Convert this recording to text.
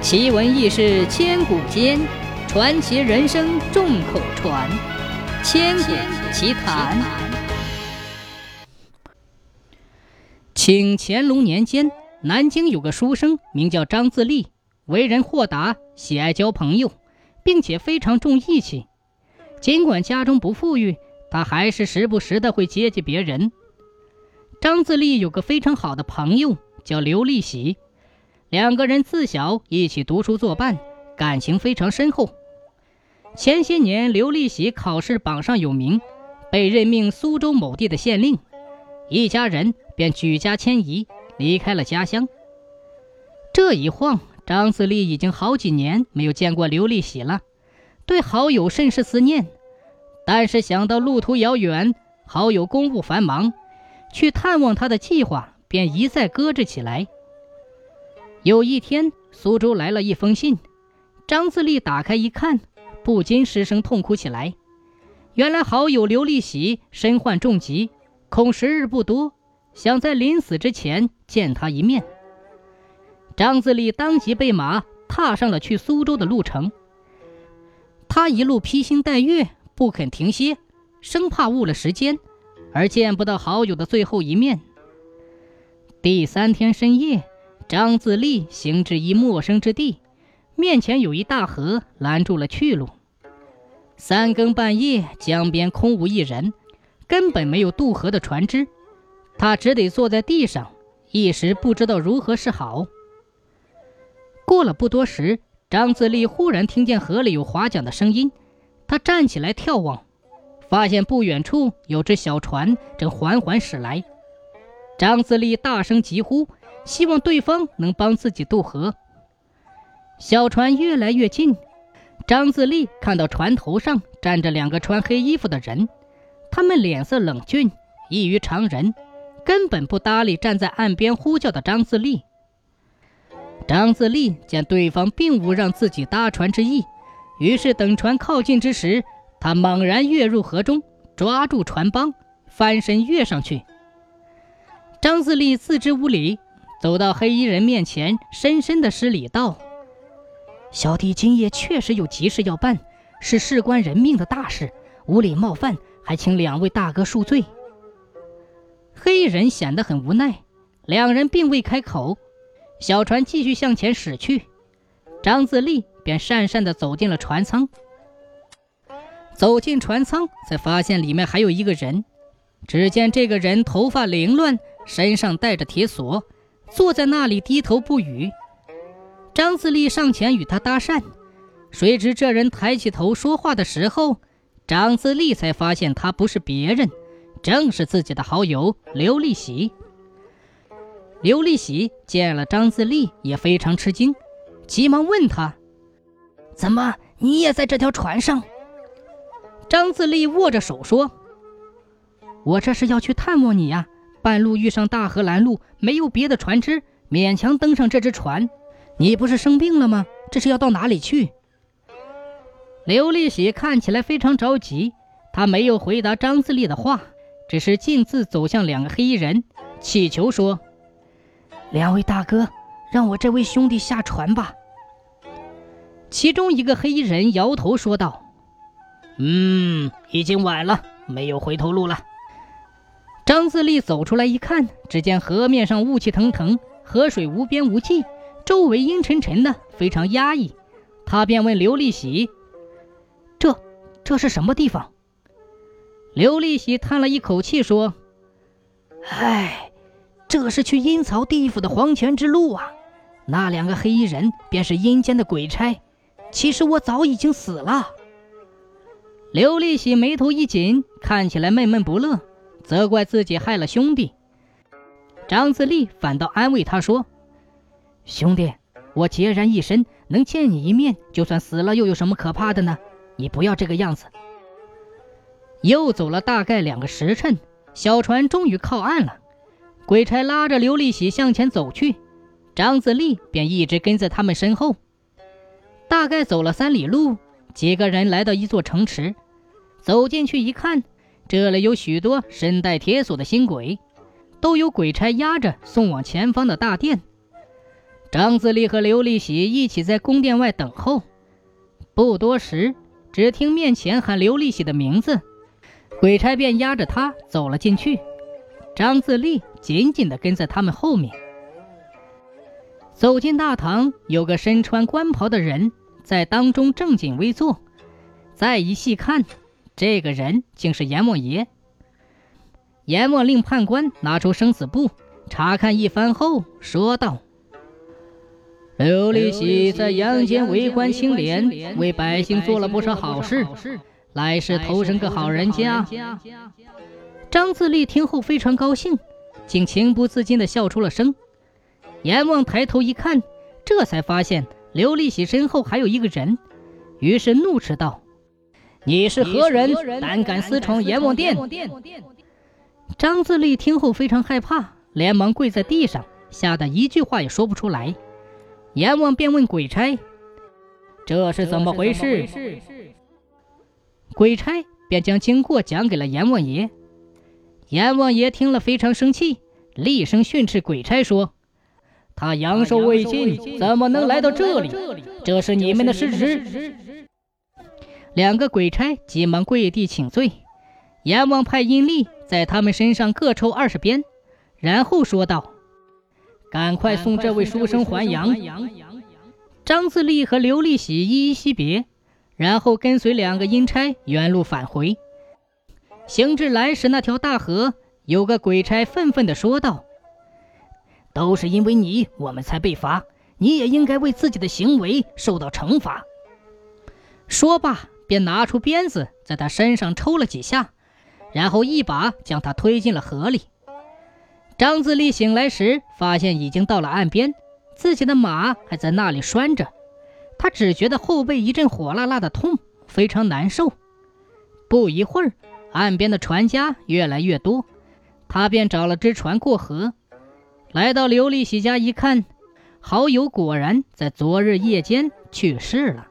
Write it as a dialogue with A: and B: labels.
A: 奇闻异事千古间，传奇人生众口传。千古奇谈。清乾隆年间，南京有个书生，名叫张自立，为人豁达，喜爱交朋友，并且非常重义气。尽管家中不富裕，他还是时不时的会接济别人。张自立有个非常好的朋友，叫刘立喜。两个人自小一起读书作伴，感情非常深厚。前些年，刘立喜考试榜上有名，被任命苏州某地的县令，一家人便举家迁移，离开了家乡。这一晃，张自立已经好几年没有见过刘立喜了，对好友甚是思念。但是想到路途遥远，好友公务繁忙，去探望他的计划便一再搁置起来。有一天，苏州来了一封信，张自立打开一看，不禁失声痛哭起来。原来好友刘立喜身患重疾，恐时日不多，想在临死之前见他一面。张自立当即备马，踏上了去苏州的路程。他一路披星戴月，不肯停歇，生怕误了时间，而见不到好友的最后一面。第三天深夜。张自立行至一陌生之地，面前有一大河拦住了去路。三更半夜，江边空无一人，根本没有渡河的船只，他只得坐在地上，一时不知道如何是好。过了不多时，张自立忽然听见河里有划桨的声音，他站起来眺望，发现不远处有只小船正缓缓驶来。张自立大声疾呼。希望对方能帮自己渡河。小船越来越近，张自立看到船头上站着两个穿黑衣服的人，他们脸色冷峻，异于常人，根本不搭理站在岸边呼叫的张自立。张自立见对方并无让自己搭船之意，于是等船靠近之时，他猛然跃入河中，抓住船帮，翻身跃上去。张自立自知无礼。走到黑衣人面前，深深的施礼道：“小弟今夜确实有急事要办，是事关人命的大事，无礼冒犯，还请两位大哥恕罪。”黑衣人显得很无奈，两人并未开口。小船继续向前驶去，张自立便讪讪地走进了船舱。走进船舱，才发现里面还有一个人。只见这个人头发凌乱，身上带着铁锁。坐在那里低头不语。张自立上前与他搭讪，谁知这人抬起头说话的时候，张自立才发现他不是别人，正是自己的好友刘立喜。刘立喜见了张自立也非常吃惊，急忙问他：“怎么你也在这条船上？”张自立握着手说：“我这是要去探望你呀。”半路遇上大河拦路，没有别的船只，勉强登上这只船。你不是生病了吗？这是要到哪里去？刘立喜看起来非常着急，他没有回答张自立的话，只是径自走向两个黑衣人，乞求说：“两位大哥，让我这位兄弟下船吧。”其中一个黑衣人摇头说道：“嗯，已经晚了，没有回头路了。”张自立走出来一看，只见河面上雾气腾腾，河水无边无际，周围阴沉沉的，非常压抑。他便问刘立喜：“这这是什么地方？”刘立喜叹了一口气说：“唉，这是去阴曹地府的黄泉之路啊！那两个黑衣人便是阴间的鬼差。其实我早已经死了。”刘立喜眉头一紧，看起来闷闷不乐。责怪自己害了兄弟，张自立反倒安慰他说：“兄弟，我孑然一身，能见你一面，就算死了又有什么可怕的呢？你不要这个样子。”又走了大概两个时辰，小船终于靠岸了。鬼差拉着刘立喜向前走去，张自立便一直跟在他们身后。大概走了三里路，几个人来到一座城池，走进去一看。这里有许多身带铁锁的新鬼，都有鬼差押着送往前方的大殿。张自力和刘立喜一起在宫殿外等候。不多时，只听面前喊刘立喜的名字，鬼差便押着他走了进去。张自力紧紧地跟在他们后面。走进大堂，有个身穿官袍的人在当中正襟危坐。再一细看，这个人竟是阎王爷。阎王令判官拿出生死簿，查看一番后说道：“刘立喜在阳间为官清廉，为百姓做了不少好事，来世投生个好人家。”张自力听后非常高兴，竟情不自禁地笑出了声。阎王抬头一看，这才发现刘立喜身后还有一个人，于是怒斥道：“你是何人？胆敢私闯阎王殿！”张自力听后非常害怕，连忙跪在地上，吓得一句话也说不出来。阎王便问鬼差：“这是怎么回事？”鬼差便将经过讲给了阎王爷。阎王爷听了非常生气，厉声训斥鬼差说。他阳寿未尽，怎么能来到这里？这是你们的失职。两个鬼差急忙跪地请罪。阎王派阴吏在他们身上各抽二十鞭，然后说道：“赶快送这位书生还阳。”张自力和刘立喜依依惜别，然后跟随两个阴差原路返回。行至来时那条大河，有个鬼差愤愤地说道。都是因为你，我们才被罚。你也应该为自己的行为受到惩罚。说罢，便拿出鞭子在他身上抽了几下，然后一把将他推进了河里。张自力醒来时，发现已经到了岸边，自己的马还在那里拴着。他只觉得后背一阵火辣辣的痛，非常难受。不一会儿，岸边的船家越来越多，他便找了只船过河。来到刘立喜家一看，好友果然在昨日夜间去世了。